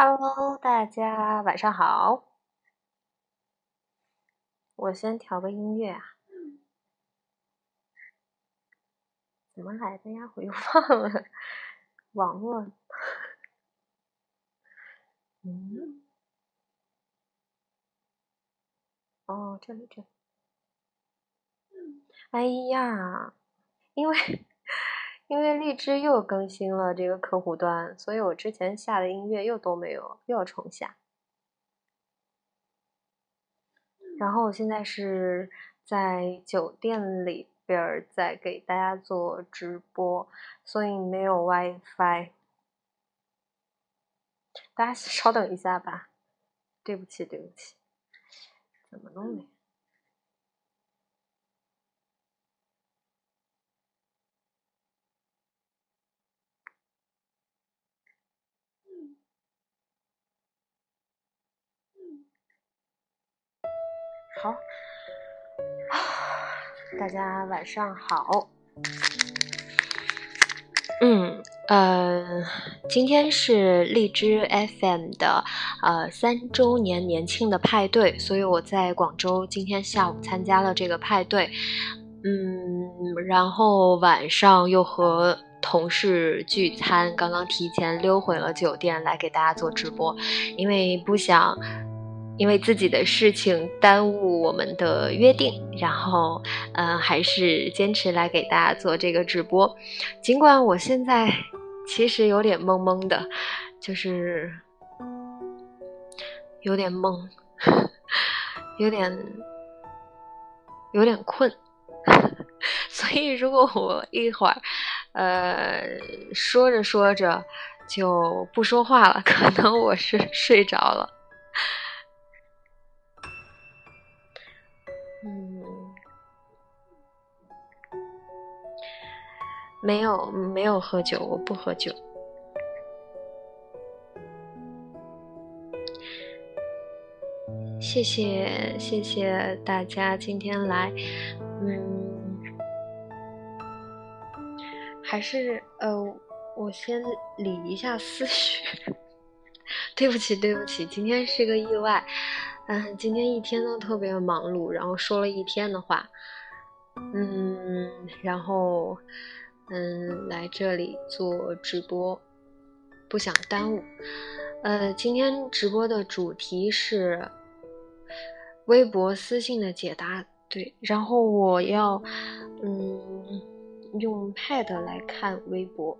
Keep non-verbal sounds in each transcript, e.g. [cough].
Hello，大家晚上好。我先调个音乐啊，怎么来的呀？我又忘了，网络，嗯，哦，这里这里，哎呀，因为因为荔枝又更新了这个客户端，所以我之前下的音乐又都没有，又要重下。然后我现在是在酒店里边在给大家做直播，所以没有 WiFi。大家稍等一下吧，对不起，对不起，怎么弄的？好，[sighs] 大家晚上好。嗯，呃，今天是荔枝 FM 的呃三周年年庆的派对，所以我在广州今天下午参加了这个派对。嗯，然后晚上又和同事聚餐，刚刚提前溜回了酒店来给大家做直播，因为不想。因为自己的事情耽误我们的约定，然后，嗯，还是坚持来给大家做这个直播。尽管我现在其实有点懵懵的，就是有点懵，[laughs] 有点有点困，[laughs] 所以如果我一会儿，呃，说着说着就不说话了，可能我是睡着了。没有没有喝酒，我不喝酒。谢谢谢谢大家今天来，嗯，还是呃，我先理一下思绪。[laughs] 对不起对不起，今天是个意外。嗯，今天一天都特别忙碌，然后说了一天的话，嗯，然后嗯来这里做直播，不想耽误。呃，今天直播的主题是微博私信的解答，对，然后我要嗯用 Pad 来看微博，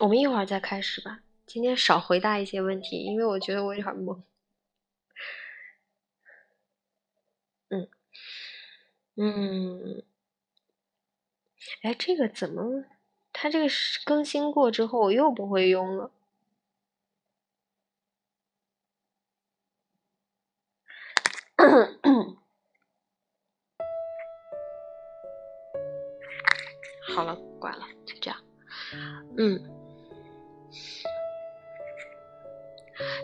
我们一会儿再开始吧。今天少回答一些问题，因为我觉得我有点懵。嗯嗯，哎，这个怎么？它这个更新过之后我又不会用了。好了，挂了，就这样。嗯。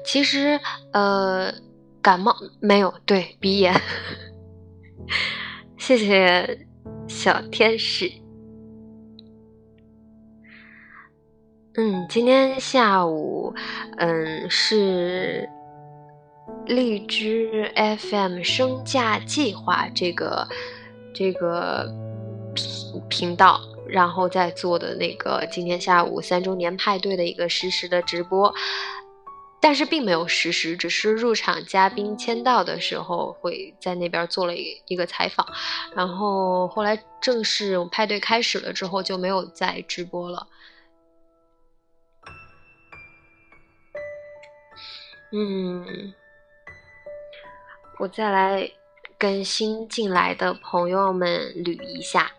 其实，呃，感冒没有，对鼻炎。谢谢小天使。嗯，今天下午，嗯，是荔枝 FM 升价计划这个这个频道，然后在做的那个今天下午三周年派对的一个实时的直播。但是并没有实时，只是入场嘉宾签到的时候会在那边做了一一个采访，然后后来正式派对开始了之后就没有再直播了。嗯，我再来跟新进来的朋友们捋一下，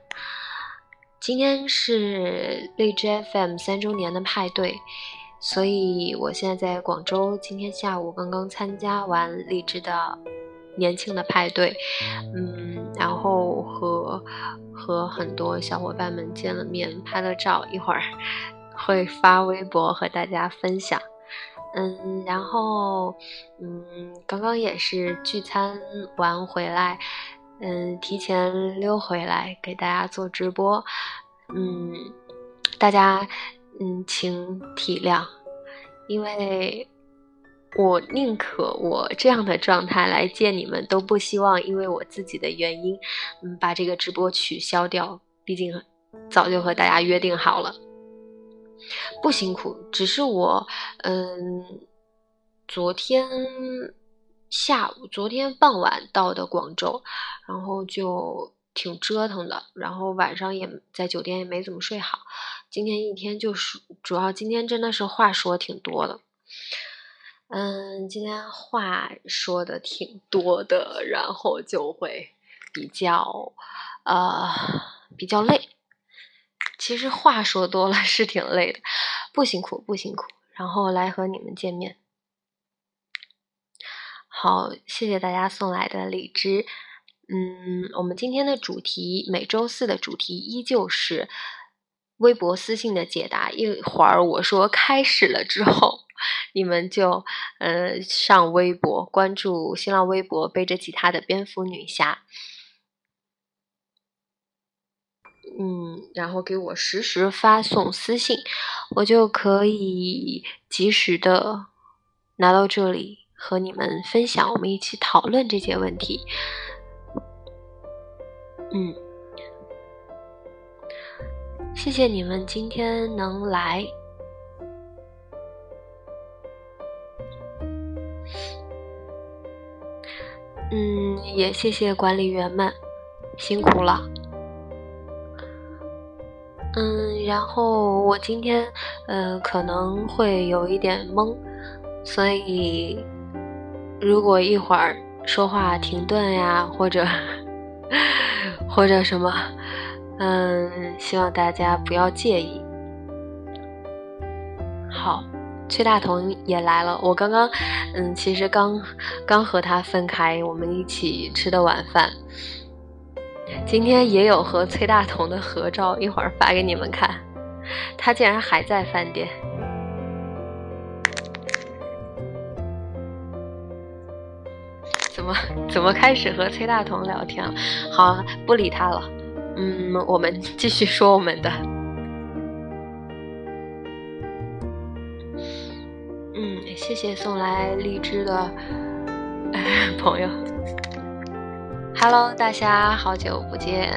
今天是荔枝 FM 三周年的派对。所以，我现在在广州。今天下午刚刚参加完荔枝的年庆的派对，嗯，然后和和很多小伙伴们见了面，拍了照，一会儿 [laughs] 会发微博和大家分享。嗯，然后，嗯，刚刚也是聚餐完回来，嗯，提前溜回来给大家做直播。嗯，大家。嗯，请体谅，因为我宁可我这样的状态来见你们，都不希望因为我自己的原因，嗯，把这个直播取消掉。毕竟早就和大家约定好了，不辛苦，只是我，嗯，昨天下午、昨天傍晚到的广州，然后就。挺折腾的，然后晚上也在酒店也没怎么睡好。今天一天就是主要今天真的是话说挺多的，嗯，今天话说的挺多的，然后就会比较呃比较累。其实话说多了是挺累的，不辛苦不辛苦。然后来和你们见面，好，谢谢大家送来的荔枝。嗯，我们今天的主题，每周四的主题依旧是微博私信的解答。一会儿我说开始了之后，你们就呃上微博关注新浪微博背着吉他的蝙蝠女侠，嗯，然后给我实时发送私信，我就可以及时的拿到这里和你们分享，我们一起讨论这些问题。嗯，谢谢你们今天能来。嗯，也谢谢管理员们，辛苦了。嗯，然后我今天呃可能会有一点懵，所以如果一会儿说话停顿呀，或者。[laughs] 或者什么，嗯，希望大家不要介意。好，崔大同也来了。我刚刚，嗯，其实刚刚和他分开，我们一起吃的晚饭。今天也有和崔大同的合照，一会儿发给你们看。他竟然还在饭店。怎么怎么开始和崔大同聊天了？好，不理他了。嗯，我们继续说我们的。嗯，谢谢送来荔枝的 [laughs] 朋友。Hello，大家好久不见。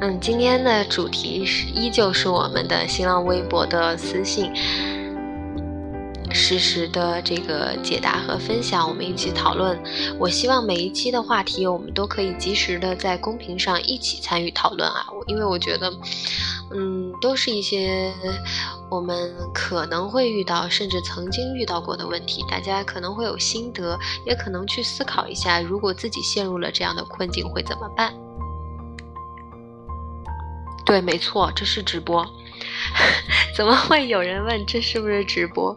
嗯，今天的主题是依旧是我们的新浪微博的私信。实时的这个解答和分享，我们一起讨论。我希望每一期的话题，我们都可以及时的在公屏上一起参与讨论啊！因为我觉得，嗯，都是一些我们可能会遇到，甚至曾经遇到过的问题。大家可能会有心得，也可能去思考一下，如果自己陷入了这样的困境会怎么办？对，没错，这是直播。[laughs] 怎么会有人问这是不是直播？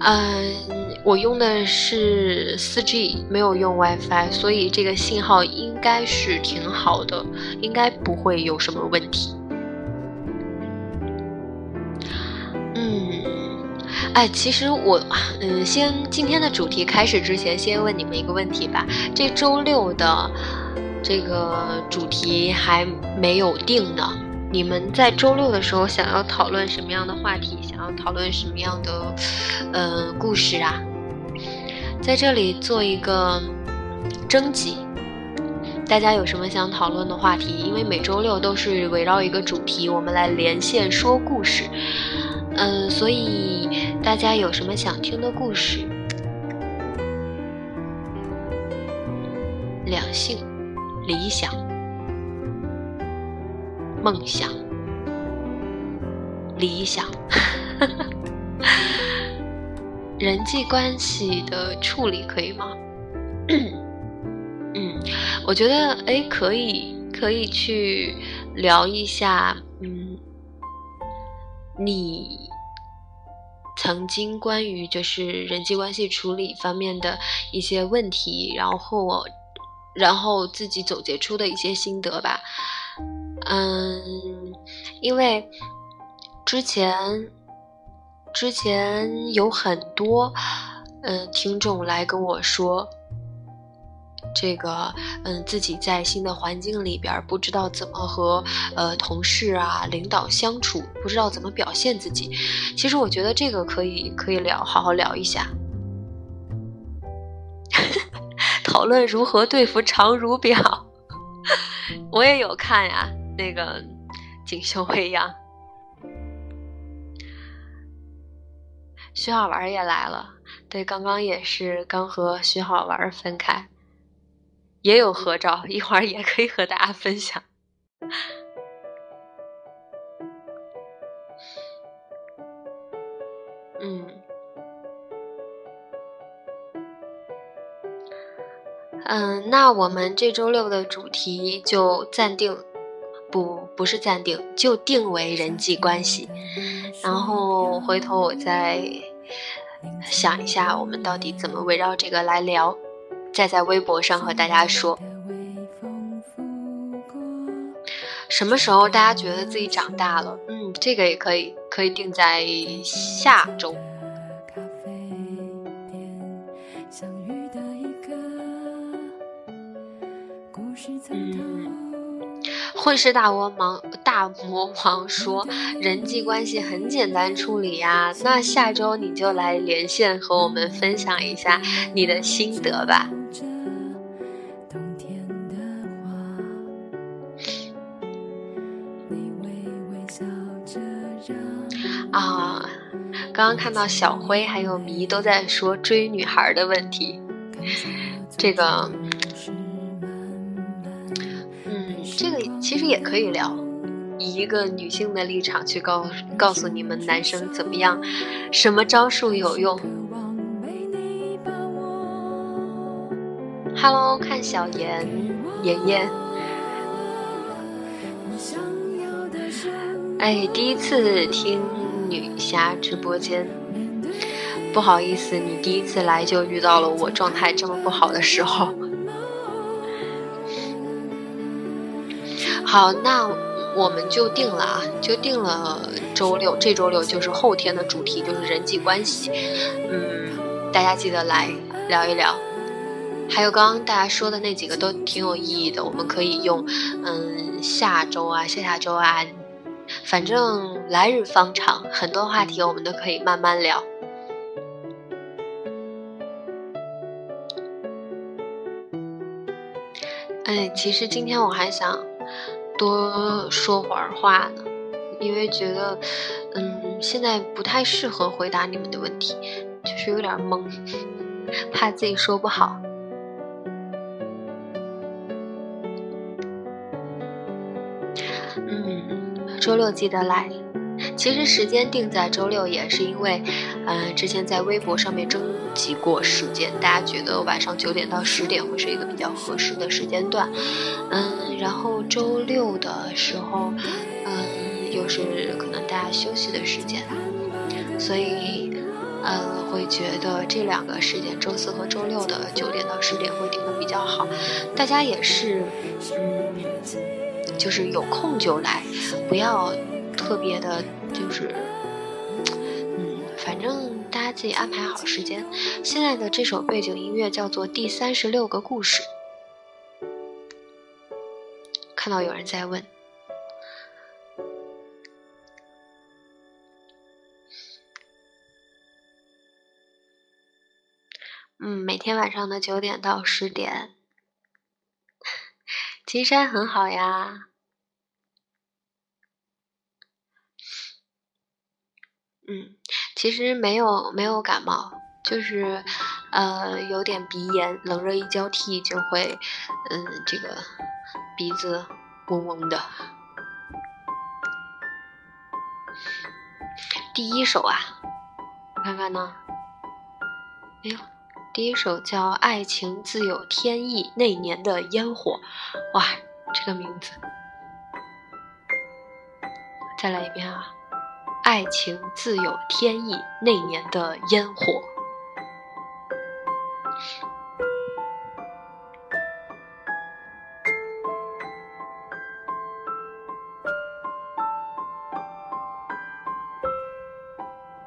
嗯，我用的是四 G，没有用 WiFi，所以这个信号应该是挺好的，应该不会有什么问题。嗯，哎，其实我，嗯，先今天的主题开始之前，先问你们一个问题吧。这周六的这个主题还没有定呢。你们在周六的时候想要讨论什么样的话题？想要讨论什么样的，呃，故事啊？在这里做一个征集，大家有什么想讨论的话题？因为每周六都是围绕一个主题，我们来连线说故事。嗯，所以大家有什么想听的故事？两性，理想。梦想、理想、[laughs] 人际关系的处理可以吗？嗯，我觉得哎，可以，可以去聊一下。嗯，你曾经关于就是人际关系处理方面的一些问题，然后，然后自己总结出的一些心得吧。嗯，因为之前之前有很多嗯听众来跟我说，这个嗯自己在新的环境里边不知道怎么和呃同事啊领导相处，不知道怎么表现自己。其实我觉得这个可以可以聊，好好聊一下，[laughs] 讨论如何对付常如表。[laughs] 我也有看呀，那个锦绣未央。徐好玩也来了，对，刚刚也是刚和徐好玩分开，也有合照，一会儿也可以和大家分享。[laughs] 嗯，嗯，那我们这周六的主题就暂定，不，不是暂定，就定为人际关系。然后回头我再想一下，我们到底怎么围绕这个来聊，再在微博上和大家说。什么时候大家觉得自己长大了？嗯，这个也可以，可以定在下周。混世大魔王大魔王说：“人际关系很简单处理呀，那下周你就来连线和我们分享一下你的心得吧。”啊，刚刚看到小辉还有迷都在说追女孩的问题，这个。这个其实也可以聊，以一个女性的立场去告告诉你们男生怎么样，什么招数有用。Hello，看小妍妍妍，哎，第一次听女侠直播间，不好意思，你第一次来就遇到了我状态这么不好的时候。好，那我们就定了啊，就定了周六，这周六就是后天的主题，就是人际关系。嗯，大家记得来聊一聊。还有刚刚大家说的那几个都挺有意义的，我们可以用嗯下周啊、下下周啊，反正来日方长，很多话题我们都可以慢慢聊。哎，其实今天我还想。多说会儿话呢，因为觉得，嗯，现在不太适合回答你们的问题，就是有点懵，[laughs] 怕自己说不好。嗯，周六记得来。其实时间定在周六也是因为，嗯，之前在微博上面征集过时间，大家觉得晚上九点到十点会是一个比较合适的时间段，嗯，然后周六的时候，嗯，又是可能大家休息的时间，所以，呃，会觉得这两个时间，周四和周六的九点到十点会定的比较好，大家也是，嗯，就是有空就来，不要特别的。就是，嗯，反正大家自己安排好时间。现在的这首背景音乐叫做《第三十六个故事》。看到有人在问，嗯，每天晚上的九点到十点，[laughs] 金山很好呀。嗯，其实没有没有感冒，就是，呃，有点鼻炎，冷热一交替就会，嗯，这个鼻子嗡嗡的。第一首啊，我看看呢，哎呦，第一首叫《爱情自有天意》，那年的烟火，哇，这个名字，再来一遍啊。爱情自有天意，那年的烟火。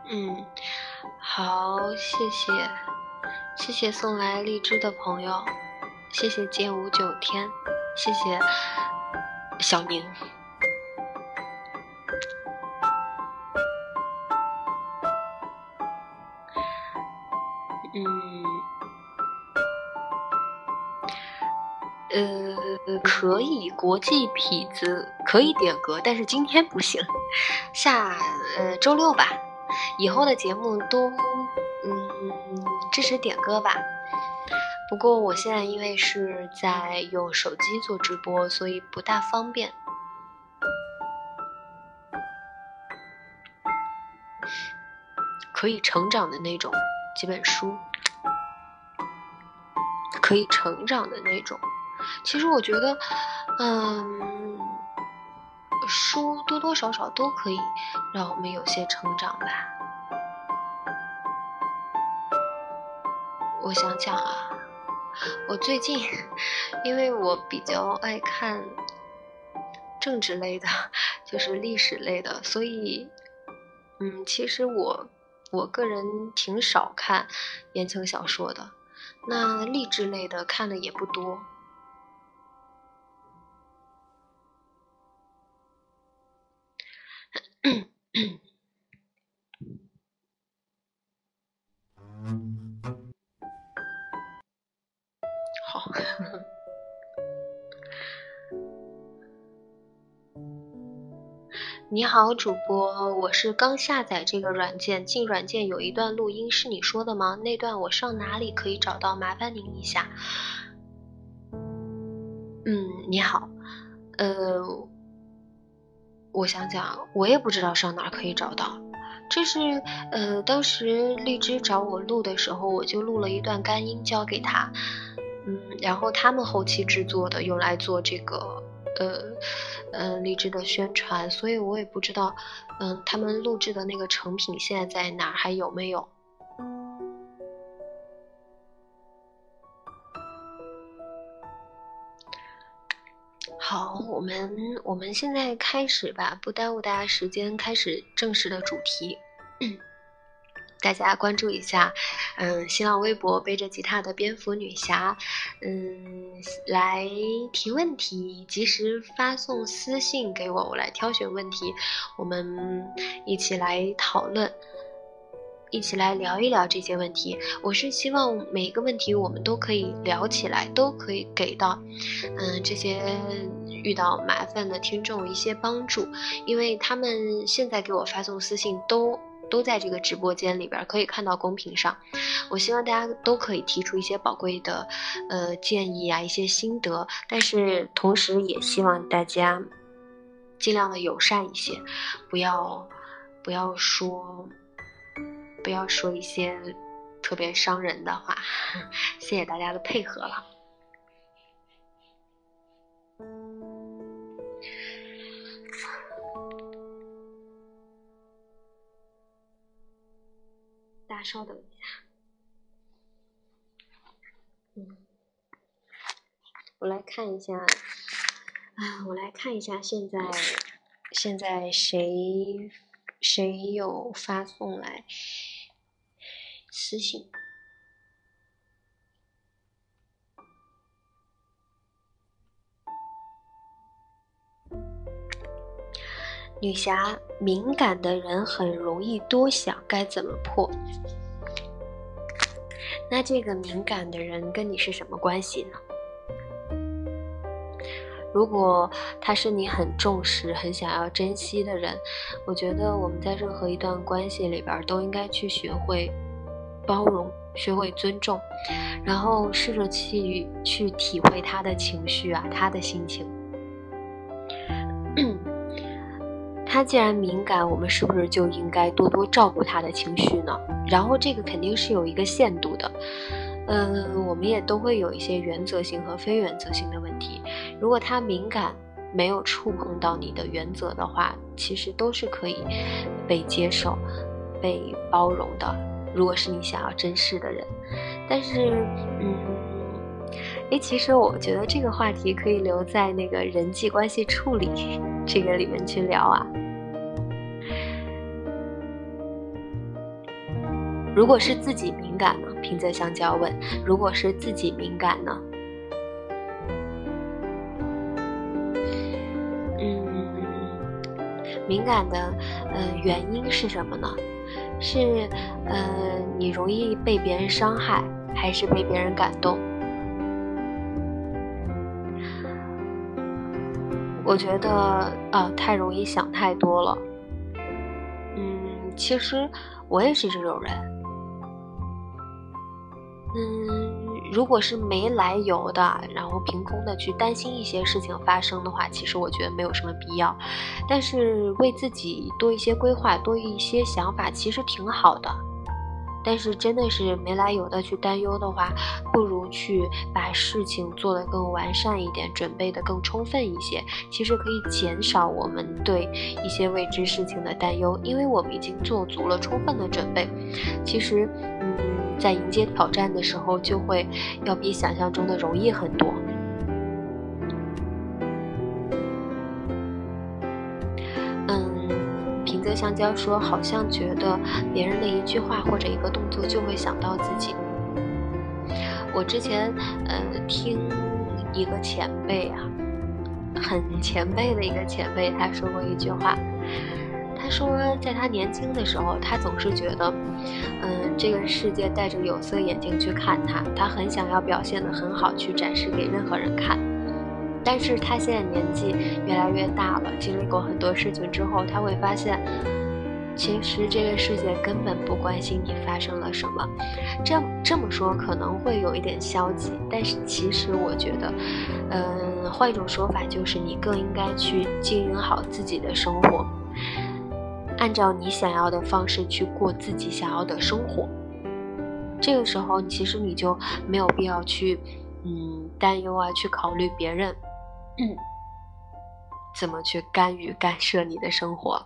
嗯，好，谢谢，谢谢送来荔枝的朋友，谢谢剑舞九天，谢谢小宁。以，国际痞子可以点歌，但是今天不行，[laughs] 下呃周六吧，以后的节目都嗯支持点歌吧。不过我现在因为是在用手机做直播，所以不大方便。可以成长的那种。几本书，可以成长的那种。其实我觉得，嗯，书多多少少都可以让我们有些成长吧。我想想啊，我最近，因为我比较爱看政治类的，就是历史类的，所以，嗯，其实我。我个人挺少看言情小说的，那励志类的看的也不多。好。[laughs] 你好，主播，我是刚下载这个软件，进软件有一段录音，是你说的吗？那段我上哪里可以找到？麻烦您一下。嗯，你好，呃，我想想，我也不知道上哪可以找到。这是呃，当时荔枝找我录的时候，我就录了一段干音交给他，嗯，然后他们后期制作的，用来做这个。呃，嗯，荔枝的宣传，所以我也不知道，嗯，他们录制的那个成品现在在哪，还有没有？好，我们我们现在开始吧，不耽误大家时间，开始正式的主题。大家关注一下，嗯，新浪微博背着吉他的蝙蝠女侠，嗯，来提问题，及时发送私信给我，我来挑选问题，我们一起来讨论，一起来聊一聊这些问题。我是希望每一个问题我们都可以聊起来，都可以给到，嗯，这些遇到麻烦的听众一些帮助，因为他们现在给我发送私信都。都在这个直播间里边可以看到公屏上，我希望大家都可以提出一些宝贵的呃建议啊，一些心得，但是同时也希望大家尽量的友善一些，不要不要说不要说一些特别伤人的话，[laughs] 谢谢大家的配合了。大家稍等一下，嗯，我来看一下，啊，我来看一下现在现在谁谁有发送来私信。女侠，敏感的人很容易多想，该怎么破？那这个敏感的人跟你是什么关系呢？如果他是你很重视、很想要珍惜的人，我觉得我们在任何一段关系里边都应该去学会包容、学会尊重，然后试着去去体会他的情绪啊，他的心情。他既然敏感，我们是不是就应该多多照顾他的情绪呢？然后这个肯定是有一个限度的，嗯，我们也都会有一些原则性和非原则性的问题。如果他敏感，没有触碰到你的原则的话，其实都是可以被接受、被包容的。如果是你想要珍视的人，但是，嗯，诶，其实我觉得这个话题可以留在那个人际关系处理 [laughs] 这个里面去聊啊。如果是自己敏感呢？平泽香蕉问。如果是自己敏感呢？嗯敏感的嗯原因是什么呢？是嗯你容易被别人伤害还是被别人感动？我觉得啊太容易想太多了。嗯其实我也是这种人。嗯。如果是没来由的，然后凭空的去担心一些事情发生的话，其实我觉得没有什么必要。但是为自己多一些规划，多一些想法，其实挺好的。但是真的是没来由的去担忧的话，不如去把事情做得更完善一点，准备的更充分一些。其实可以减少我们对一些未知事情的担忧，因为我们已经做足了充分的准备。其实，嗯。在迎接挑战的时候，就会要比想象中的容易很多。嗯，平泽香蕉说，好像觉得别人的一句话或者一个动作就会想到自己。我之前呃听一个前辈啊，很前辈的一个前辈，他说过一句话。他说，在他年轻的时候，他总是觉得，嗯，这个世界戴着有色眼镜去看他，他很想要表现得很好，去展示给任何人看。但是他现在年纪越来越大了，经历过很多事情之后，他会发现，其实这个世界根本不关心你发生了什么。这这么说可能会有一点消极，但是其实我觉得，嗯，换一种说法就是，你更应该去经营好自己的生活。按照你想要的方式去过自己想要的生活，这个时候其实你就没有必要去，嗯，担忧啊，去考虑别人怎么去干预干涉你的生活。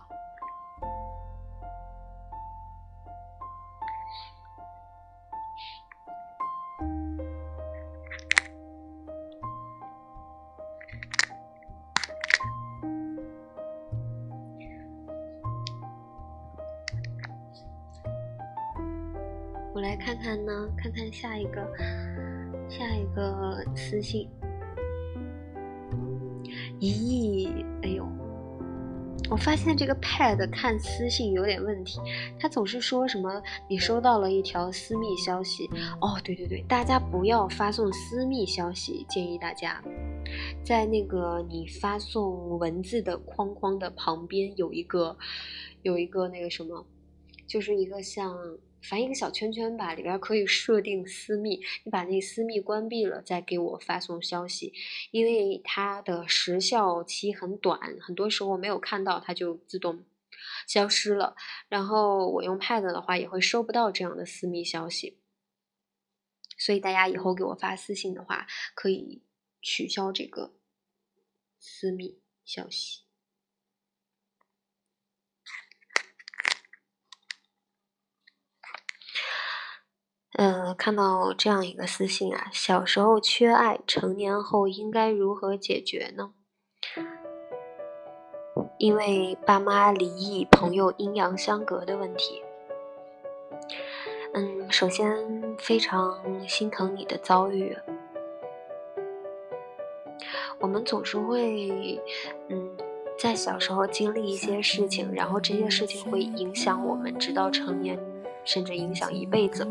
看看呢，看看下一个，下一个私信。咦，哎呦，我发现这个 Pad 看私信有点问题，它总是说什么你收到了一条私密消息。哦，对对对，大家不要发送私密消息，建议大家在那个你发送文字的框框的旁边有一个，有一个那个什么，就是一个像。翻一个小圈圈吧，里边可以设定私密。你把那私密关闭了，再给我发送消息，因为它的时效期很短，很多时候没有看到它就自动消失了。然后我用 Pad 的话，也会收不到这样的私密消息。所以大家以后给我发私信的话，可以取消这个私密消息。呃，看到这样一个私信啊，小时候缺爱，成年后应该如何解决呢？因为爸妈离异，朋友阴阳相隔的问题。嗯，首先非常心疼你的遭遇。我们总是会，嗯，在小时候经历一些事情，然后这些事情会影响我们，直到成年，甚至影响一辈子。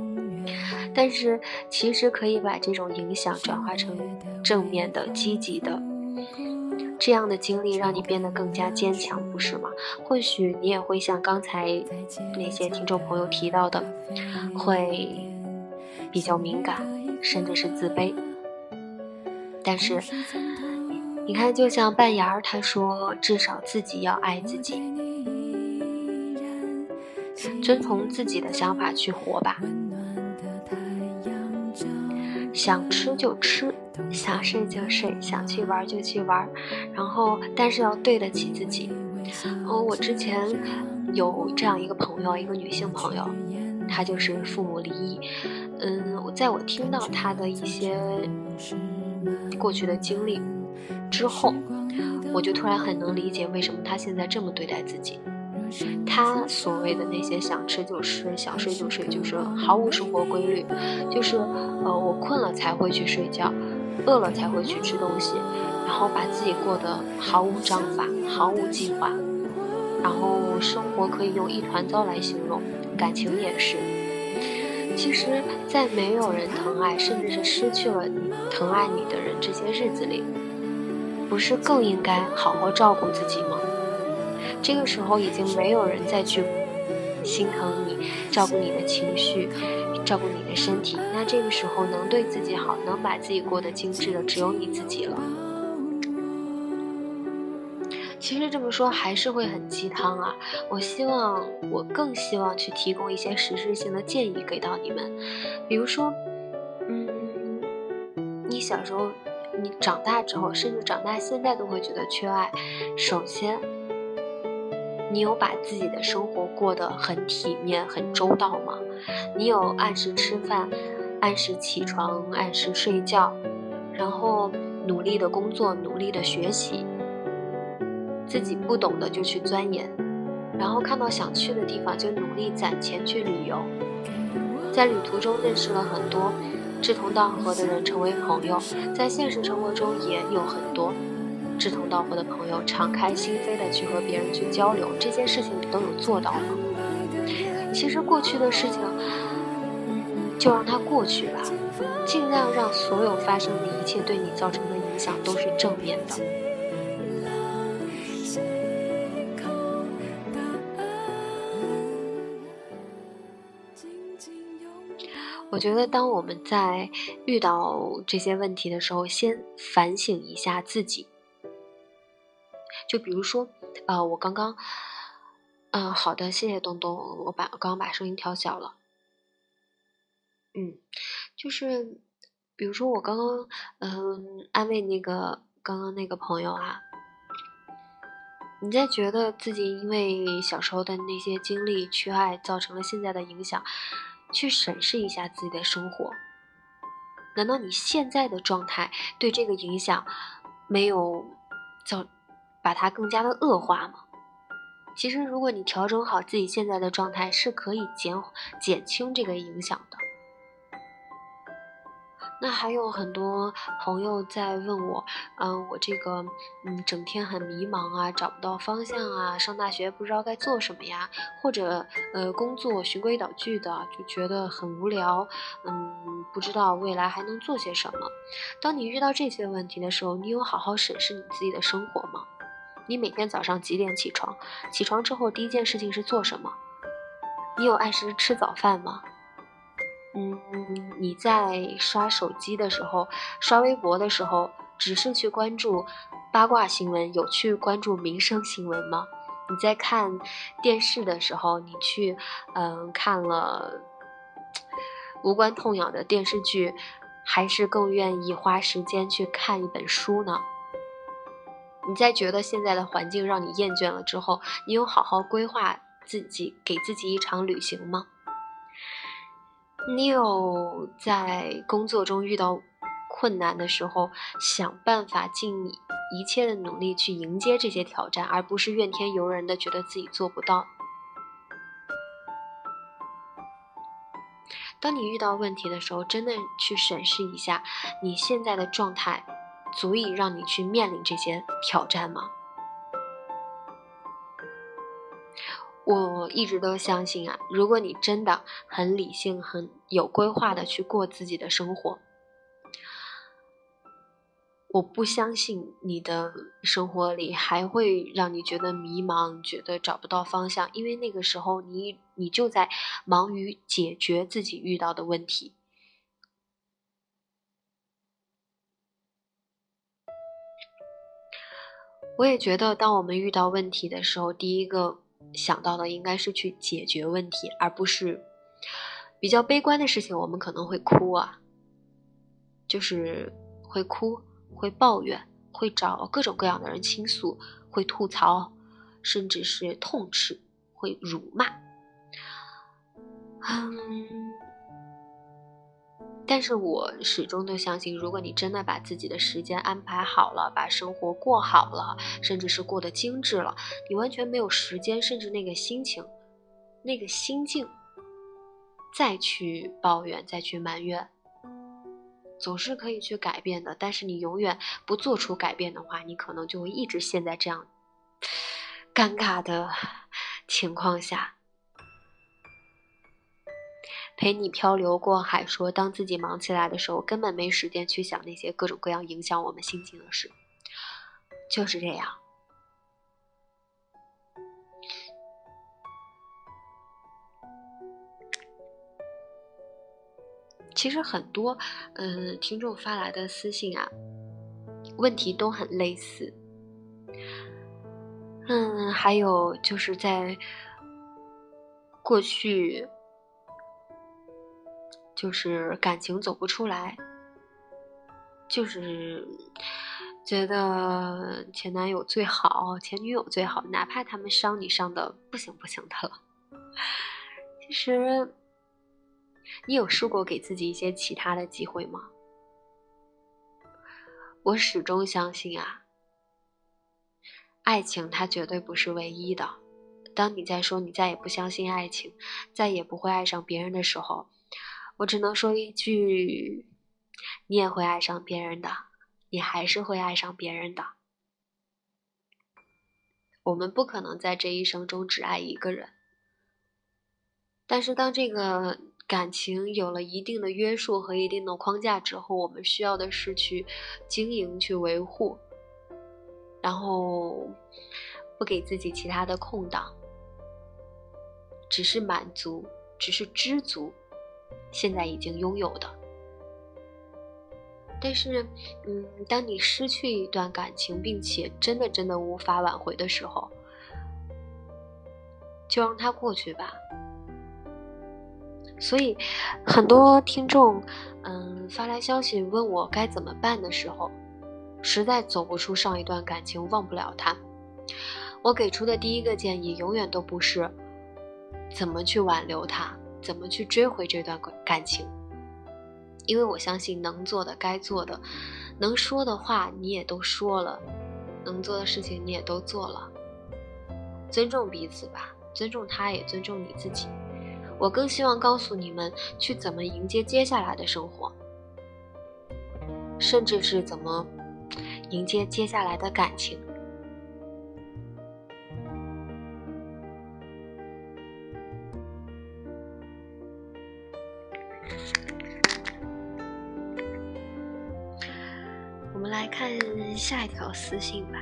但是，其实可以把这种影响转化成正面的、积极的，这样的经历让你变得更加坚强，不是吗？或许你也会像刚才那些听众朋友提到的，会比较敏感，甚至是自卑。但是，你看，就像半牙儿他说，至少自己要爱自己，遵从自己的想法去活吧。想吃就吃，想睡就睡，想去玩就去玩，然后但是要对得起自己。哦，我之前有这样一个朋友，一个女性朋友，她就是父母离异。嗯，我在我听到她的一些过去的经历之后，我就突然很能理解为什么她现在这么对待自己。他所谓的那些想吃就吃，想睡就睡，就是毫无生活规律，就是呃，我困了才会去睡觉，饿了才会去吃东西，然后把自己过得毫无章法，毫无计划，然后生活可以用一团糟来形容，感情也是。其实，在没有人疼爱，甚至是失去了疼爱你的人这些日子里，不是更应该好好照顾自己吗？这个时候已经没有人再去心疼你，照顾你的情绪，照顾你的身体。那这个时候能对自己好，能把自己过得精致的，只有你自己了。其实这么说还是会很鸡汤啊！我希望，我更希望去提供一些实质性的建议给到你们，比如说，嗯，你小时候，你长大之后，甚至长大现在都会觉得缺爱。首先，你有把自己的生活过得很体面、很周到吗？你有按时吃饭，按时起床，按时睡觉，然后努力的工作，努力的学习。自己不懂的就去钻研，然后看到想去的地方就努力攒钱去旅游，在旅途中认识了很多志同道合的人，成为朋友。在现实生活中也有很多志同道合的朋友，敞开心扉的去和别人去交流。这件事情你都有做到吗？其实过去的事情，就让它过去吧，尽量让所有发生的一切对你造成的影响都是正面的。我觉得，当我们在遇到这些问题的时候，先反省一下自己。就比如说，呃，我刚刚，嗯，好的，谢谢东东，我把刚刚把声音调小了。嗯，就是，比如说我刚刚，嗯，安慰那个刚刚那个朋友啊，你在觉得自己因为小时候的那些经历缺爱，造成了现在的影响。去审视一下自己的生活，难道你现在的状态对这个影响没有造，把它更加的恶化吗？其实，如果你调整好自己现在的状态，是可以减减轻这个影响的。那还有很多朋友在问我，嗯，我这个，嗯，整天很迷茫啊，找不到方向啊，上大学不知道该做什么呀，或者，呃，工作循规蹈矩的，就觉得很无聊，嗯，不知道未来还能做些什么。当你遇到这些问题的时候，你有好好审视你自己的生活吗？你每天早上几点起床？起床之后第一件事情是做什么？你有按时吃早饭吗？嗯，你在刷手机的时候，刷微博的时候，只是去关注八卦新闻，有去关注民生新闻吗？你在看电视的时候，你去嗯看了无关痛痒的电视剧，还是更愿意花时间去看一本书呢？你在觉得现在的环境让你厌倦了之后，你有好好规划自己，给自己一场旅行吗？你有在工作中遇到困难的时候，想办法尽一切的努力去迎接这些挑战，而不是怨天尤人的觉得自己做不到。当你遇到问题的时候，真的去审视一下你现在的状态，足以让你去面临这些挑战吗？我一直都相信啊，如果你真的很理性、很有规划的去过自己的生活，我不相信你的生活里还会让你觉得迷茫、觉得找不到方向，因为那个时候你你就在忙于解决自己遇到的问题。我也觉得，当我们遇到问题的时候，第一个。想到的应该是去解决问题，而不是比较悲观的事情。我们可能会哭啊，就是会哭，会抱怨，会找各种各样的人倾诉，会吐槽，甚至是痛斥，会辱骂。嗯。但是我始终都相信，如果你真的把自己的时间安排好了，把生活过好了，甚至是过得精致了，你完全没有时间，甚至那个心情、那个心境，再去抱怨、再去埋怨，总是可以去改变的。但是你永远不做出改变的话，你可能就会一直陷在这样尴尬的情况下，陪你漂流过海。说当自己忙起来的时候，根本没时间去想那些各种各样影响我们心情的事。就是这样。其实很多，嗯，听众发来的私信啊，问题都很类似。嗯，还有就是在过去，就是感情走不出来，就是觉得前男友最好，前女友最好，哪怕他们伤你伤的不行不行的了。其实。你有试过给自己一些其他的机会吗？我始终相信啊，爱情它绝对不是唯一的。当你在说你再也不相信爱情，再也不会爱上别人的时候，我只能说一句：你也会爱上别人的，你还是会爱上别人的。我们不可能在这一生中只爱一个人，但是当这个。感情有了一定的约束和一定的框架之后，我们需要的是去经营、去维护，然后不给自己其他的空档，只是满足，只是知足，现在已经拥有的。但是，嗯，当你失去一段感情，并且真的真的无法挽回的时候，就让它过去吧。所以，很多听众，嗯，发来消息问我该怎么办的时候，实在走不出上一段感情，忘不了他。我给出的第一个建议，永远都不是怎么去挽留他，怎么去追回这段感情，因为我相信能做的、该做的，能说的话你也都说了，能做的事情你也都做了。尊重彼此吧，尊重他，也尊重你自己。我更希望告诉你们去怎么迎接接下来的生活，甚至是怎么迎接接下来的感情。们来看下一条私信吧。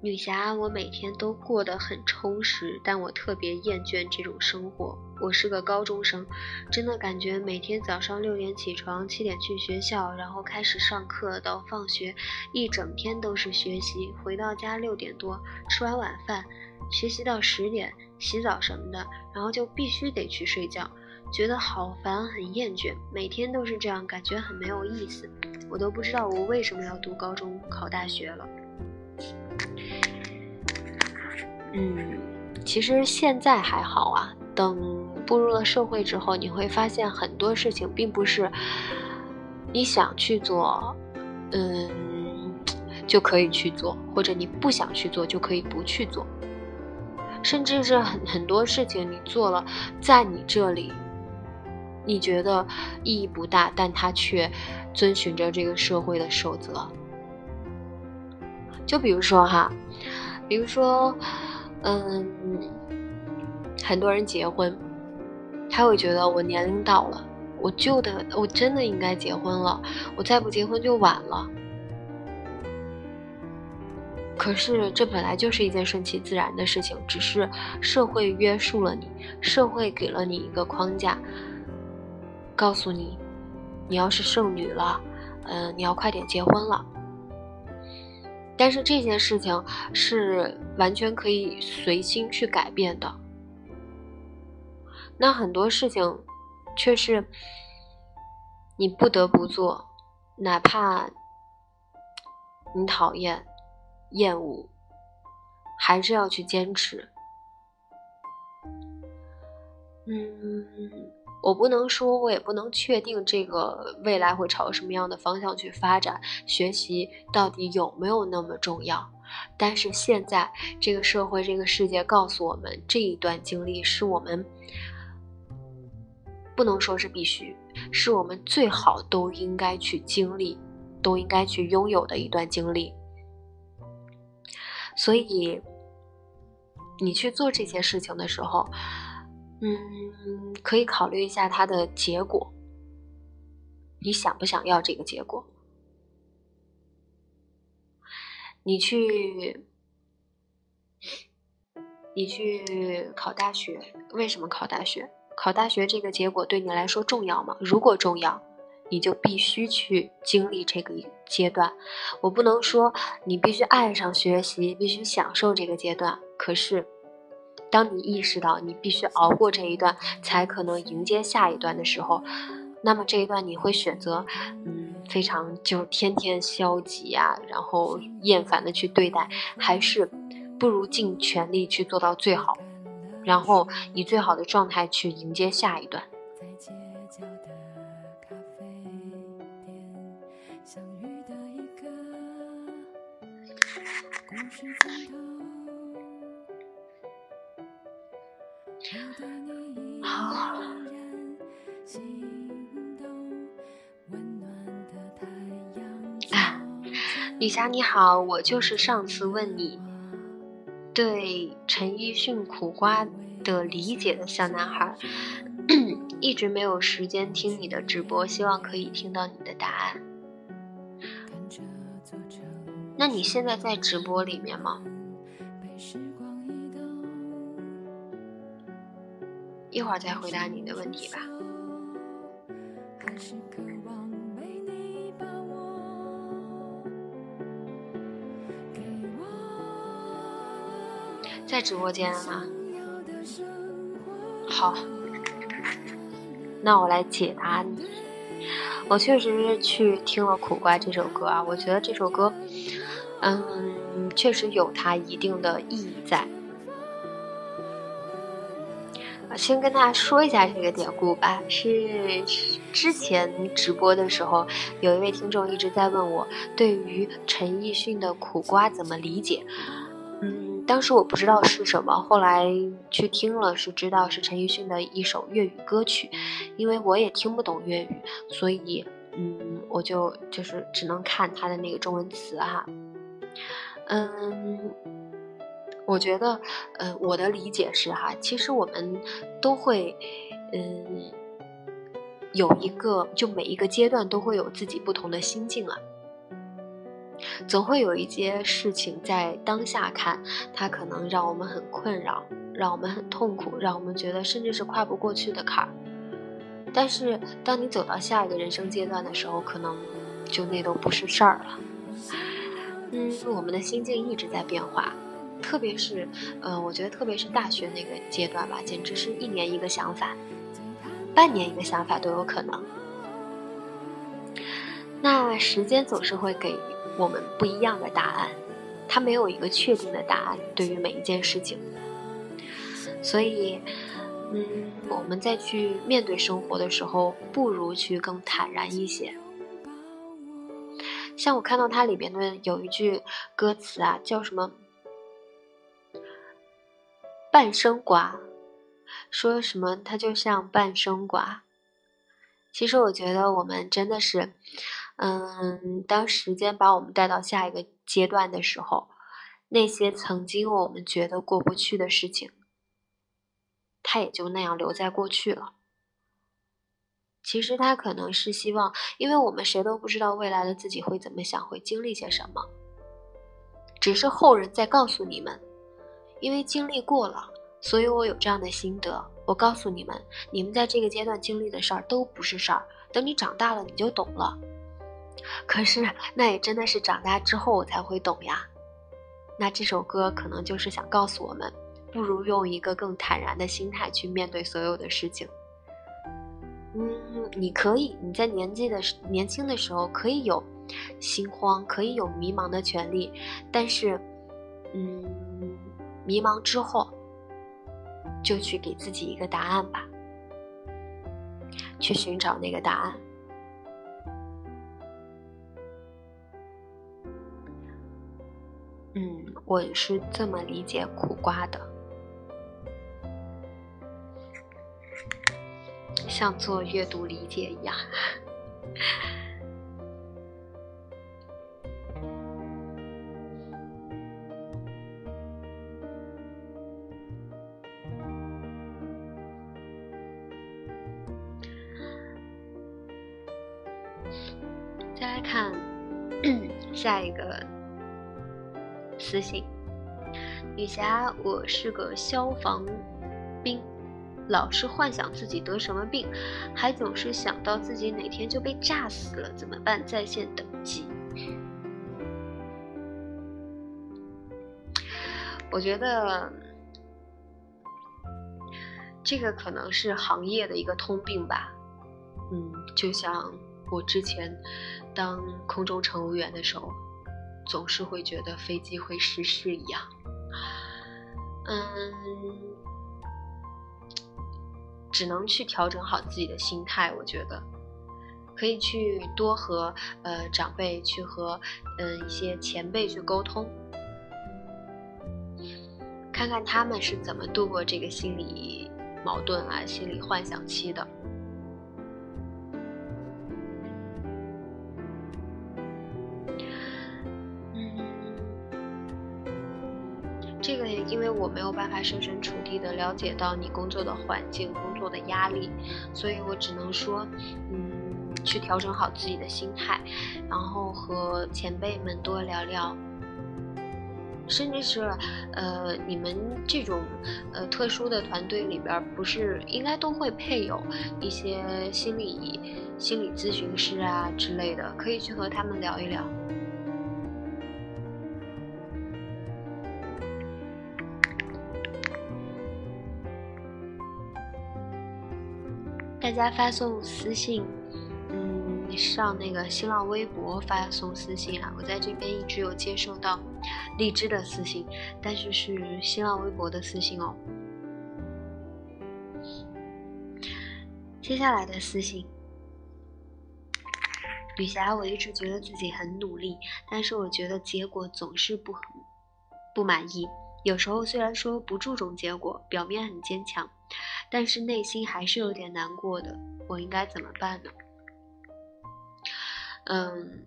女侠，我每天都过得很充实，但我特别厌倦这种生活。我是个高中生，真的感觉每天早上六点起床，七点去学校，然后开始上课到放学，一整天都是学习。回到家六点多，吃完晚饭，学习到十点，洗澡什么的，然后就必须得去睡觉，觉得好烦，很厌倦。每天都是这样，感觉很没有意思。我都不知道我为什么要读高中考大学了。嗯，其实现在还好啊。等步入了社会之后，你会发现很多事情并不是你想去做，嗯，就可以去做，或者你不想去做就可以不去做。甚至是很很多事情你做了，在你这里你觉得意义不大，但它却遵循着这个社会的守则。就比如说哈，比如说。嗯，很多人结婚，他会觉得我年龄到了，我就的，我真的应该结婚了，我再不结婚就晚了。可是这本来就是一件顺其自然的事情，只是社会约束了你，社会给了你一个框架，告诉你，你要是剩女了，嗯，你要快点结婚了。但是这件事情是完全可以随心去改变的。那很多事情却是你不得不做，哪怕你讨厌、厌恶，还是要去坚持。嗯。我不能说，我也不能确定这个未来会朝什么样的方向去发展。学习到底有没有那么重要？但是现在这个社会、这个世界告诉我们，这一段经历是我们不能说是必须，是我们最好都应该去经历、都应该去拥有的一段经历。所以，你去做这些事情的时候，嗯，可以考虑一下它的结果。你想不想要这个结果？你去，你去考大学，为什么考大学？考大学这个结果对你来说重要吗？如果重要，你就必须去经历这个阶段。我不能说你必须爱上学习，必须享受这个阶段。可是，当你意识到你必须熬过这一段，才可能迎接下一段的时候，那么这一段你会选择，嗯。非常就天天消极呀，然后厌烦的去对待，还是不如尽全力去做到最好，然后以最好的状态去迎接下一段。好。李霞你好，我就是上次问你对陈奕迅苦瓜的理解的小男孩，[clears throat] 一直没有时间听你的直播，希望可以听到你的答案。那你现在在直播里面吗？一会儿再回答你的问题吧。在直播间吗？好，那我来解答你。我确实去听了《苦瓜》这首歌啊，我觉得这首歌，嗯，确实有它一定的意义在。先跟大家说一下这个典故吧，是之前直播的时候，有一位听众一直在问我，对于陈奕迅的《苦瓜》怎么理解？当时我不知道是什么，后来去听了，是知道是陈奕迅的一首粤语歌曲。因为我也听不懂粤语，所以嗯，我就就是只能看他的那个中文词哈。嗯，我觉得，呃，我的理解是哈，其实我们都会，嗯，有一个，就每一个阶段都会有自己不同的心境啊。总会有一些事情在当下看，它可能让我们很困扰，让我们很痛苦，让我们觉得甚至是跨不过去的坎儿。但是，当你走到下一个人生阶段的时候，可能就那都不是事儿了。嗯，我们的心境一直在变化，特别是，呃，我觉得特别是大学那个阶段吧，简直是一年一个想法，半年一个想法都有可能。那时间总是会给。我们不一样的答案，它没有一个确定的答案。对于每一件事情，所以，嗯，我们在去面对生活的时候，不如去更坦然一些。像我看到它里边的有一句歌词啊，叫什么“半生瓜”，说什么它就像半生瓜。其实我觉得我们真的是。嗯，当时间把我们带到下一个阶段的时候，那些曾经我们觉得过不去的事情，它也就那样留在过去了。其实他可能是希望，因为我们谁都不知道未来的自己会怎么想，会经历些什么，只是后人在告诉你们，因为经历过了，所以我有这样的心得。我告诉你们，你们在这个阶段经历的事儿都不是事儿，等你长大了，你就懂了。可是，那也真的是长大之后我才会懂呀。那这首歌可能就是想告诉我们，不如用一个更坦然的心态去面对所有的事情。嗯，你可以，你在年纪的年轻的时候可以有心慌，可以有迷茫的权利，但是，嗯，迷茫之后，就去给自己一个答案吧，去寻找那个答案。嗯，我是这么理解苦瓜的，像做阅读理解一样。再来看 [clears throat] 下一个私信，女侠，我是个消防兵，老是幻想自己得什么病，还总是想到自己哪天就被炸死了，怎么办？在线等急。我觉得这个可能是行业的一个通病吧。嗯，就像。我之前当空中乘务员的时候，总是会觉得飞机会失事一样。嗯，只能去调整好自己的心态。我觉得可以去多和呃长辈去和嗯一些前辈去沟通，看看他们是怎么度过这个心理矛盾啊、心理幻想期的。我没有办法设身处地的了解到你工作的环境、工作的压力，所以我只能说，嗯，去调整好自己的心态，然后和前辈们多聊聊，甚至是，呃，你们这种呃特殊的团队里边，不是应该都会配有一些心理心理咨询师啊之类的，可以去和他们聊一聊。大家发送私信，嗯，上那个新浪微博发送私信啊。我在这边一直有接收到荔枝的私信，但是是新浪微博的私信哦。接下来的私信，吕霞，我一直觉得自己很努力，但是我觉得结果总是不不满意。有时候虽然说不注重结果，表面很坚强。但是内心还是有点难过的，我应该怎么办呢？嗯，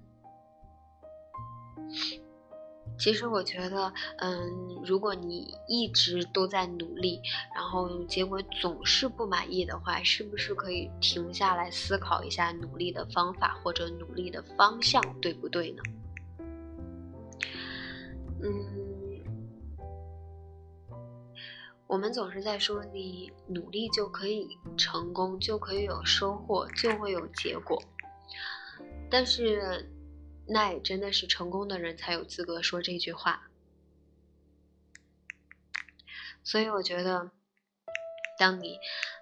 其实我觉得，嗯，如果你一直都在努力，然后结果总是不满意的话，是不是可以停下来思考一下努力的方法或者努力的方向对不对呢？我们总是在说，你努力就可以成功，就可以有收获，就会有结果。但是，那也真的是成功的人才有资格说这句话。所以，我觉得，当你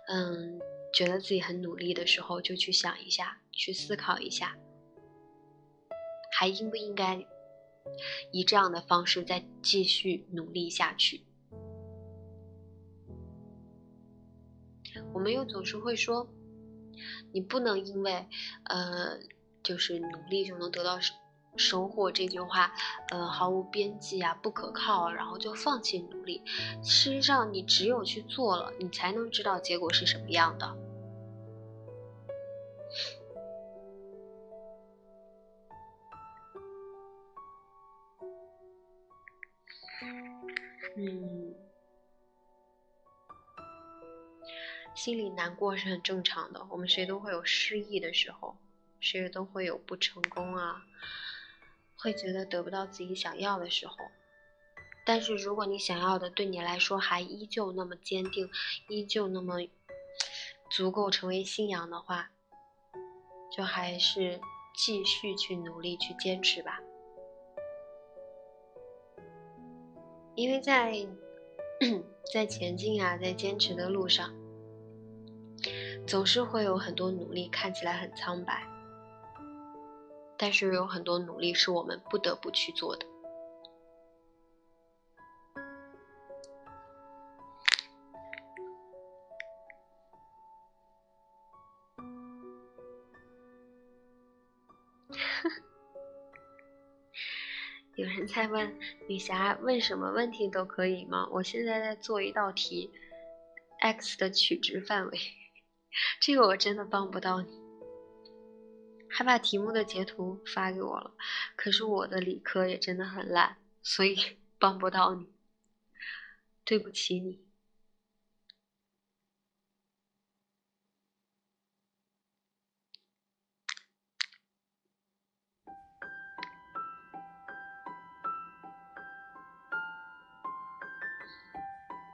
嗯觉得自己很努力的时候，就去想一下，去思考一下，还应不应该以这样的方式再继续努力下去。我们又总是会说，你不能因为，呃，就是努力就能得到收获这句话，呃，毫无边际啊，不可靠，然后就放弃努力。事实上，你只有去做了，你才能知道结果是什么样的。嗯。心里难过是很正常的，我们谁都会有失意的时候，谁都会有不成功啊，会觉得得不到自己想要的时候。但是如果你想要的对你来说还依旧那么坚定，依旧那么足够成为信仰的话，就还是继续去努力去坚持吧。因为在 [clears throat] 在前进啊，在坚持的路上。总是会有很多努力看起来很苍白，但是有很多努力是我们不得不去做的。[laughs] 有人在问女侠问什么问题都可以吗？我现在在做一道题，x 的取值范围，这个我真的帮不到你。还把题目的截图发给我了，可是我的理科也真的很烂，所以 [laughs] 帮不到你，对不起你。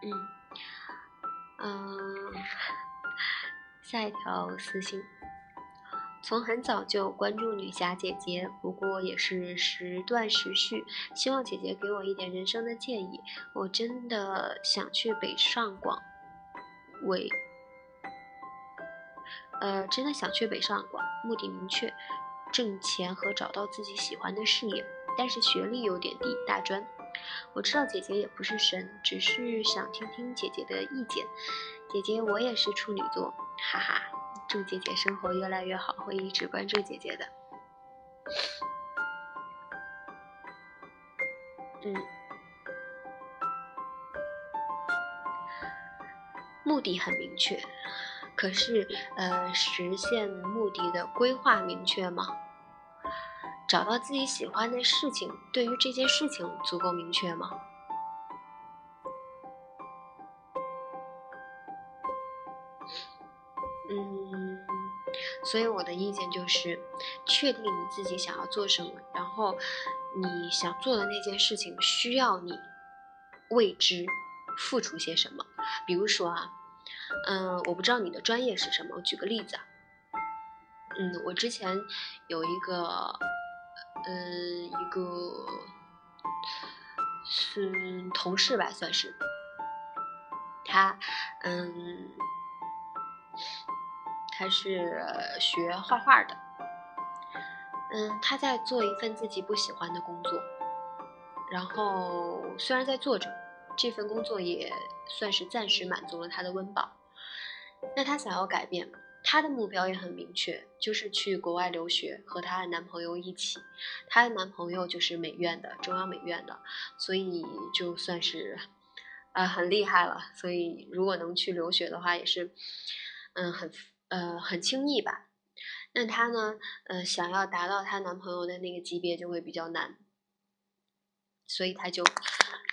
嗯，嗯，下一条私信。从很早就关注女侠姐姐，不过也是时断时续。希望姐姐给我一点人生的建议。我真的想去北上广，为，呃，真的想去北上广，目的明确，挣钱和找到自己喜欢的事业。但是学历有点低，大专。我知道姐姐也不是神，只是想听听姐姐的意见。姐姐，我也是处女座，哈哈。祝姐姐生活越来越好，会一直关注姐姐的。嗯，目的很明确，可是呃，实现目的的规划明确吗？找到自己喜欢的事情，对于这件事情足够明确吗？嗯，所以我的意见就是，确定你自己想要做什么，然后你想做的那件事情需要你为之付出些什么。比如说啊，嗯，我不知道你的专业是什么，我举个例子啊，嗯，我之前有一个。嗯，一个是同事吧，算是。他，嗯，他是学画画的，嗯，他在做一份自己不喜欢的工作，然后虽然在做着这份工作，也算是暂时满足了他的温饱，那他想要改变。她的目标也很明确，就是去国外留学，和她的男朋友一起。她的男朋友就是美院的，中央美院的，所以就算是，呃，很厉害了。所以如果能去留学的话，也是，嗯，很，呃，很轻易吧。那她呢，呃，想要达到她男朋友的那个级别就会比较难，所以她就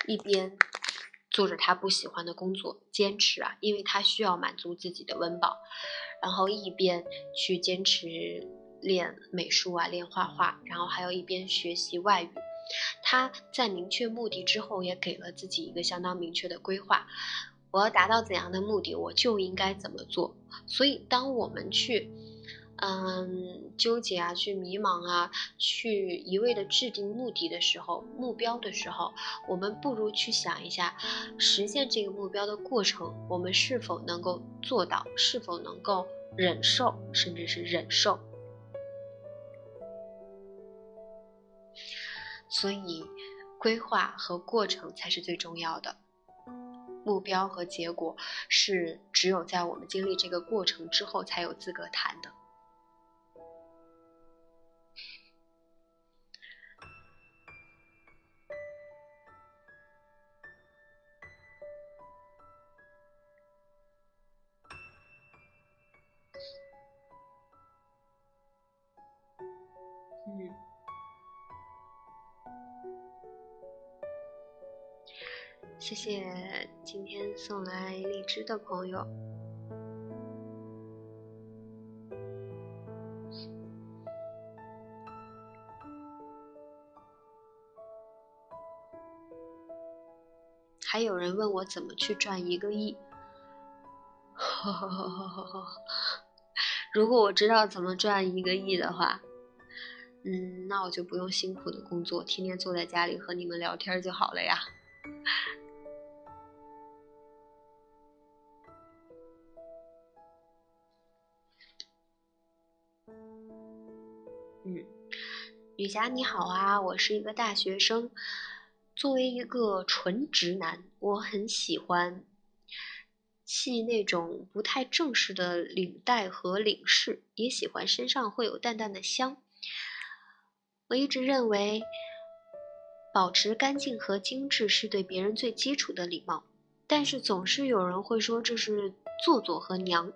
一边。做着他不喜欢的工作，坚持啊，因为他需要满足自己的温饱，然后一边去坚持练美术啊，练画画，然后还有一边学习外语。他在明确目的之后，也给了自己一个相当明确的规划。我要达到怎样的目的，我就应该怎么做。所以，当我们去。嗯，纠结啊，去迷茫啊，去一味的制定目的的时候，目标的时候，我们不如去想一下，实现这个目标的过程，我们是否能够做到，是否能够忍受，甚至是忍受。所以，规划和过程才是最重要的，目标和结果是只有在我们经历这个过程之后才有资格谈的。谢谢今天送来荔枝的朋友。还有人问我怎么去赚一个亿，[laughs] 如果我知道怎么赚一个亿的话。嗯，那我就不用辛苦的工作，天天坐在家里和你们聊天就好了呀。女侠你好啊，我是一个大学生，作为一个纯直男，我很喜欢系那种不太正式的领带和领饰，也喜欢身上会有淡淡的香。我一直认为，保持干净和精致是对别人最基础的礼貌。但是总是有人会说这是做作和娘，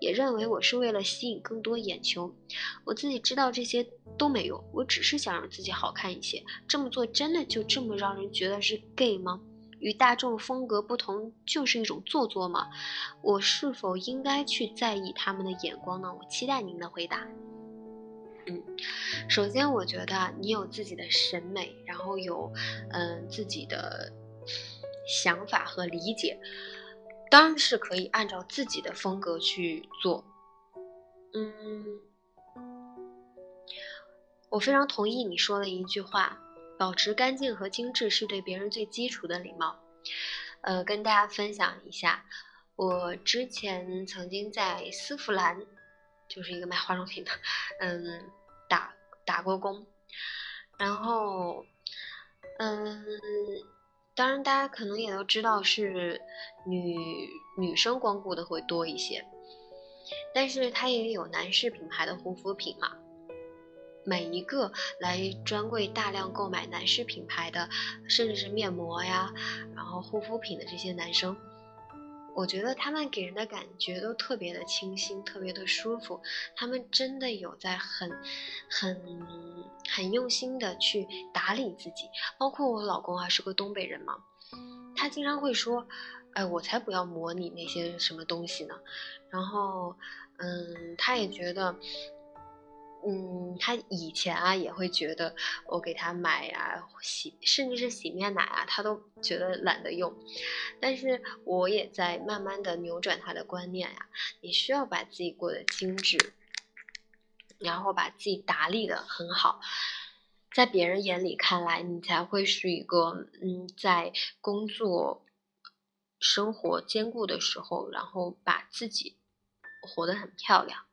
也认为我是为了吸引更多眼球。我自己知道这些都没用，我只是想让自己好看一些。这么做真的就这么让人觉得是 gay 吗？与大众风格不同就是一种做作吗？我是否应该去在意他们的眼光呢？我期待您的回答。嗯，首先我觉得你有自己的审美，然后有嗯自己的。想法和理解，当然是可以按照自己的风格去做。嗯，我非常同意你说的一句话：保持干净和精致是对别人最基础的礼貌。呃，跟大家分享一下，我之前曾经在丝芙兰，就是一个卖化妆品的，嗯，打打过工，然后，嗯。当然，大家可能也都知道是女女生光顾的会多一些，但是它也有男士品牌的护肤品嘛。每一个来专柜大量购买男士品牌的，甚至是面膜呀，然后护肤品的这些男生。我觉得他们给人的感觉都特别的清新，特别的舒服。他们真的有在很、很、很用心的去打理自己。包括我老公啊，是个东北人嘛，他经常会说：“哎，我才不要模拟那些什么东西呢。”然后，嗯，他也觉得。嗯，他以前啊也会觉得我给他买啊洗，甚至是洗面奶啊，他都觉得懒得用。但是我也在慢慢的扭转他的观念呀，你需要把自己过得精致，然后把自己打理的很好，在别人眼里看来，你才会是一个嗯，在工作、生活兼顾的时候，然后把自己活得很漂亮。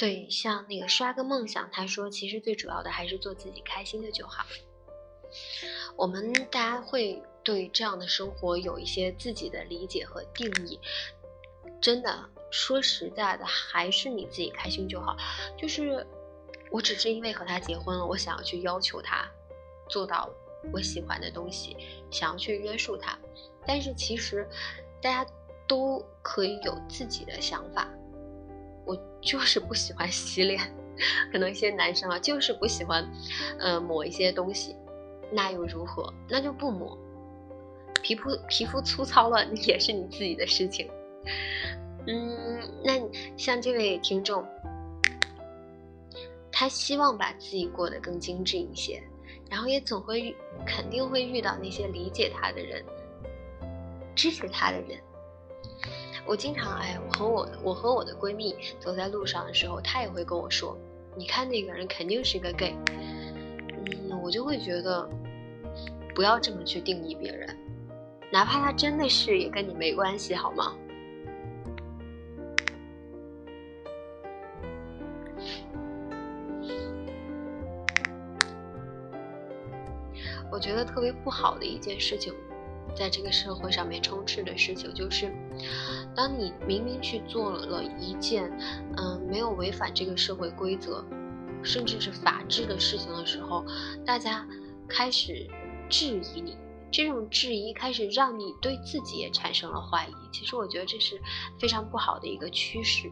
对，像那个刷个梦想，他说其实最主要的还是做自己开心的就好。我们大家会对这样的生活有一些自己的理解和定义。真的，说实在的，还是你自己开心就好。就是我只是因为和他结婚了，我想要去要求他做到我喜欢的东西，想要去约束他。但是其实大家都可以有自己的想法。就是不喜欢洗脸，可能一些男生啊，就是不喜欢，呃，抹一些东西，那又如何？那就不抹。皮肤皮肤粗糙了，[laughs] 也是你自己的事情。嗯，那像这位听众，他希望把自己过得更精致一些，然后也总会肯定会遇到那些理解他的人，支持他的人。我经常哎，我和我我和我的闺蜜走在路上的时候，她也会跟我说：“你看那个人肯定是个 gay。”嗯，我就会觉得不要这么去定义别人，哪怕他真的是，也跟你没关系，好吗？我觉得特别不好的一件事情。在这个社会上面充斥的事情，就是，当你明明去做了一件，嗯，没有违反这个社会规则，甚至是法治的事情的时候，大家开始质疑你，这种质疑开始让你对自己也产生了怀疑。其实我觉得这是非常不好的一个趋势。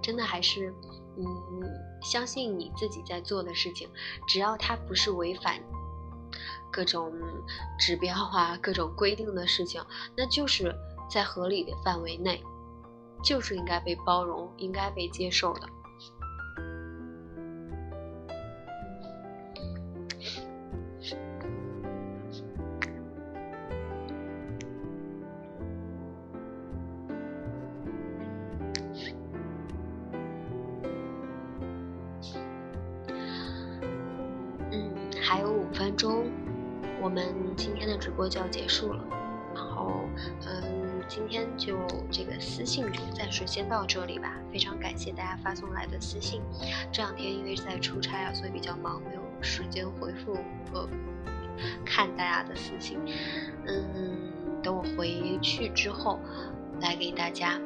真的还是，嗯，相信你自己在做的事情，只要它不是违反。各种指标啊，各种规定的事情，那就是在合理的范围内，就是应该被包容、应该被接受的。嗯，还有五分钟。我们今天的直播就要结束了，然后，嗯，今天就这个私信就暂时先到这里吧。非常感谢大家发送来的私信，这两天因为在出差啊，所以比较忙，没有时间回复和看大家的私信。嗯，等我回去之后，来给大家，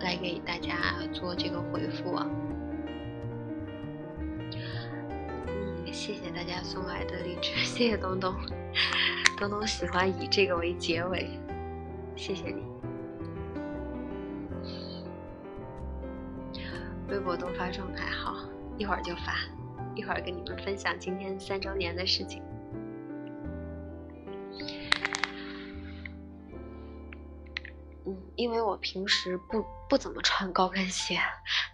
来给大家做这个回复啊。谢谢大家送来的荔枝，[laughs] 谢谢东东，东东喜欢以这个为结尾，谢谢你。微博都发状态，好，一会儿就发，一会儿跟你们分享今天三周年的事情。嗯，因为我平时不不怎么穿高跟鞋，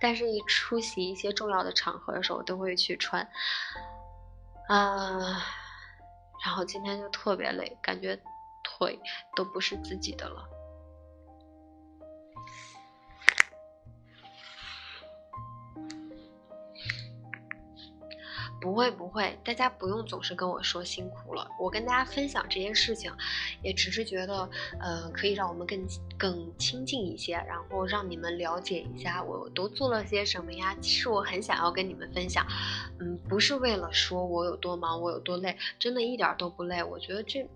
但是一出席一些重要的场合的时候，都会去穿。啊，然后今天就特别累，感觉腿都不是自己的了。不会不会，大家不用总是跟我说辛苦了。我跟大家分享这些事情，也只是觉得，呃，可以让我们更更亲近一些，然后让你们了解一下我都做了些什么呀。其实我很想要跟你们分享，嗯，不是为了说我有多忙，我有多累，真的一点都不累。我觉得这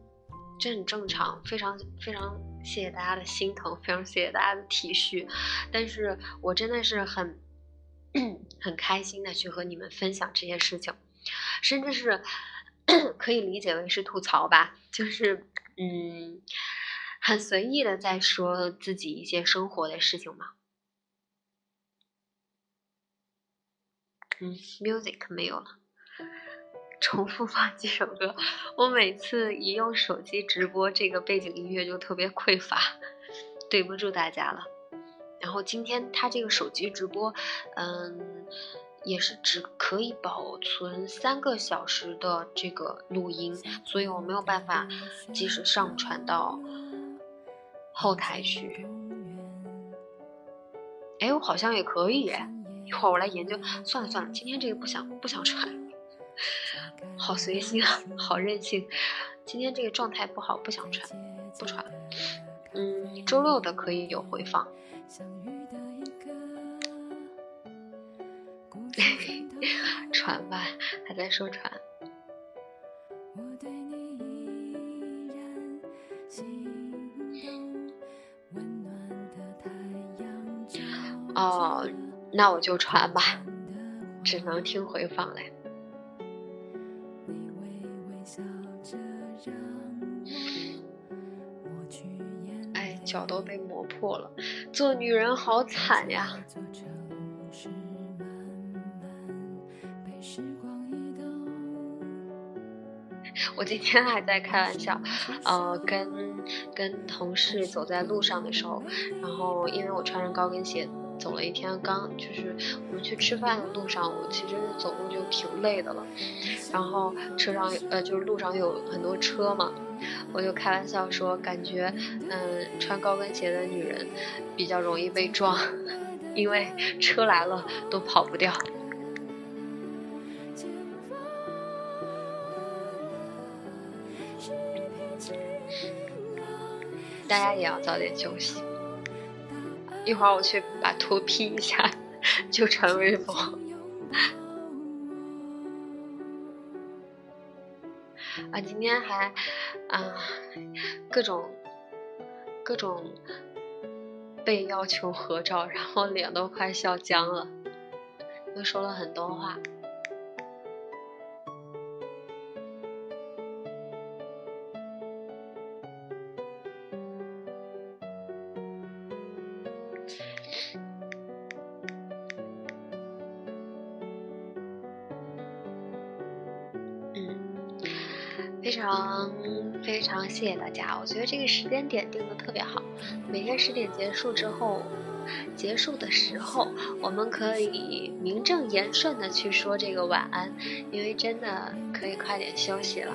这很正常，非常非常谢谢大家的心疼，非常谢谢大家的体恤。但是我真的是很。[clears throat] 很开心的去和你们分享这些事情，甚至是 [clears throat] 可以理解为是吐槽吧，就是嗯，很随意的在说自己一些生活的事情嘛。嗯，music 没有了，重复放几首歌。我每次一用手机直播，这个背景音乐就特别匮乏，[laughs] 对不住大家了。然后今天他这个手机直播，嗯，也是只可以保存三个小时的这个录音，所以我没有办法及时上传到后台去。哎，我好像也可以，一会儿我来研究。算了算了，今天这个不想不想传，好随心啊，好任性。今天这个状态不好，不想传，不传。嗯，周六的可以有回放。传 [laughs] 吧，还在说传。哦，那我就传吧，只能听回放嘞。脚都被磨破了，做女人好惨呀！我今天还在开玩笑，[laughs] 呃，跟跟同事走在路上的时候，然后因为我穿着高跟鞋走了一天，刚就是我们去吃饭的路上，我其实走路就挺累的了，然后车上呃就是路上有很多车嘛。我就开玩笑说，感觉，嗯，穿高跟鞋的女人比较容易被撞，[laughs] 因为车来了都跑不掉。大家也要早点休息。一会儿我去把图 P 一下，就传微博。啊，今天还，啊，各种各种被要求合照，然后脸都快笑僵了，又说了很多话。谢谢大家，我觉得这个时间点定的特别好。每天十点结束之后，结束的时候，我们可以名正言顺的去说这个晚安，因为真的可以快点休息了。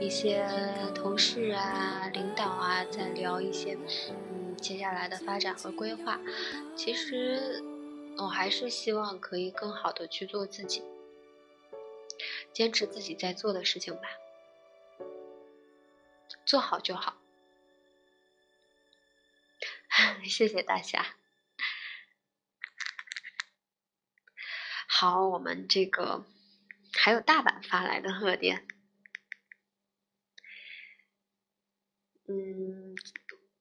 一些同事啊、领导啊在聊一些，嗯，接下来的发展和规划。其实，我还是希望可以更好的去做自己，坚持自己在做的事情吧，做好就好。[laughs] 谢谢大家。好，我们这个。还有大阪发来的贺电，嗯，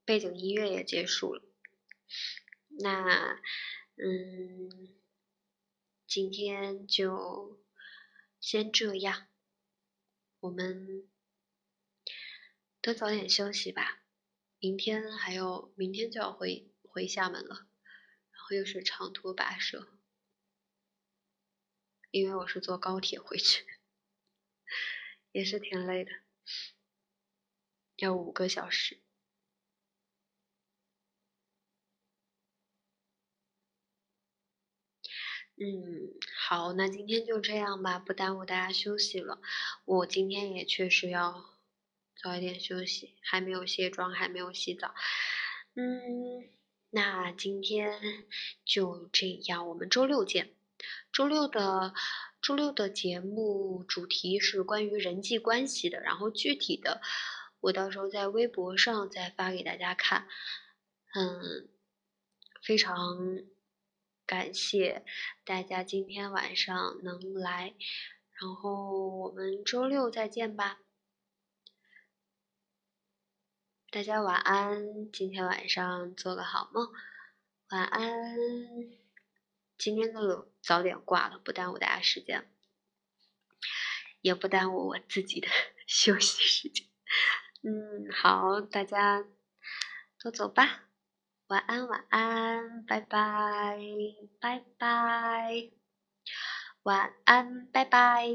背景音乐也结束了。那，嗯，今天就先这样，我们都早点休息吧。明天还有，明天就要回回厦门了，然后又是长途跋涉，因为我是坐高铁回去，[laughs] 也是挺累的，要五个小时。嗯，好，那今天就这样吧，不耽误大家休息了。我今天也确实要早一点休息，还没有卸妆，还没有洗澡。嗯，那今天就这样，我们周六见。周六的周六的节目主题是关于人际关系的，然后具体的我到时候在微博上再发给大家看。嗯，非常。感谢大家今天晚上能来，然后我们周六再见吧。大家晚安，今天晚上做个好梦，晚安。今天就早点挂了，不耽误大家时间，也不耽误我自己的 [laughs] 休息时间。嗯，好，大家都走吧。晚安，晚安，拜拜，拜拜，晚安，拜拜。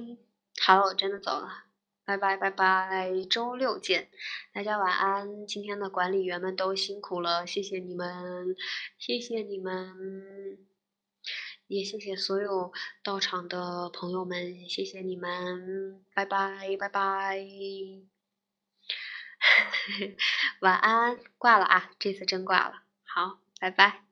好了，我真的走了，拜拜，拜拜，周六见，大家晚安。今天的管理员们都辛苦了，谢谢你们，谢谢你们，也谢谢所有到场的朋友们，谢谢你们，拜拜，拜拜，[laughs] 晚安，挂了啊，这次真挂了。好，拜拜。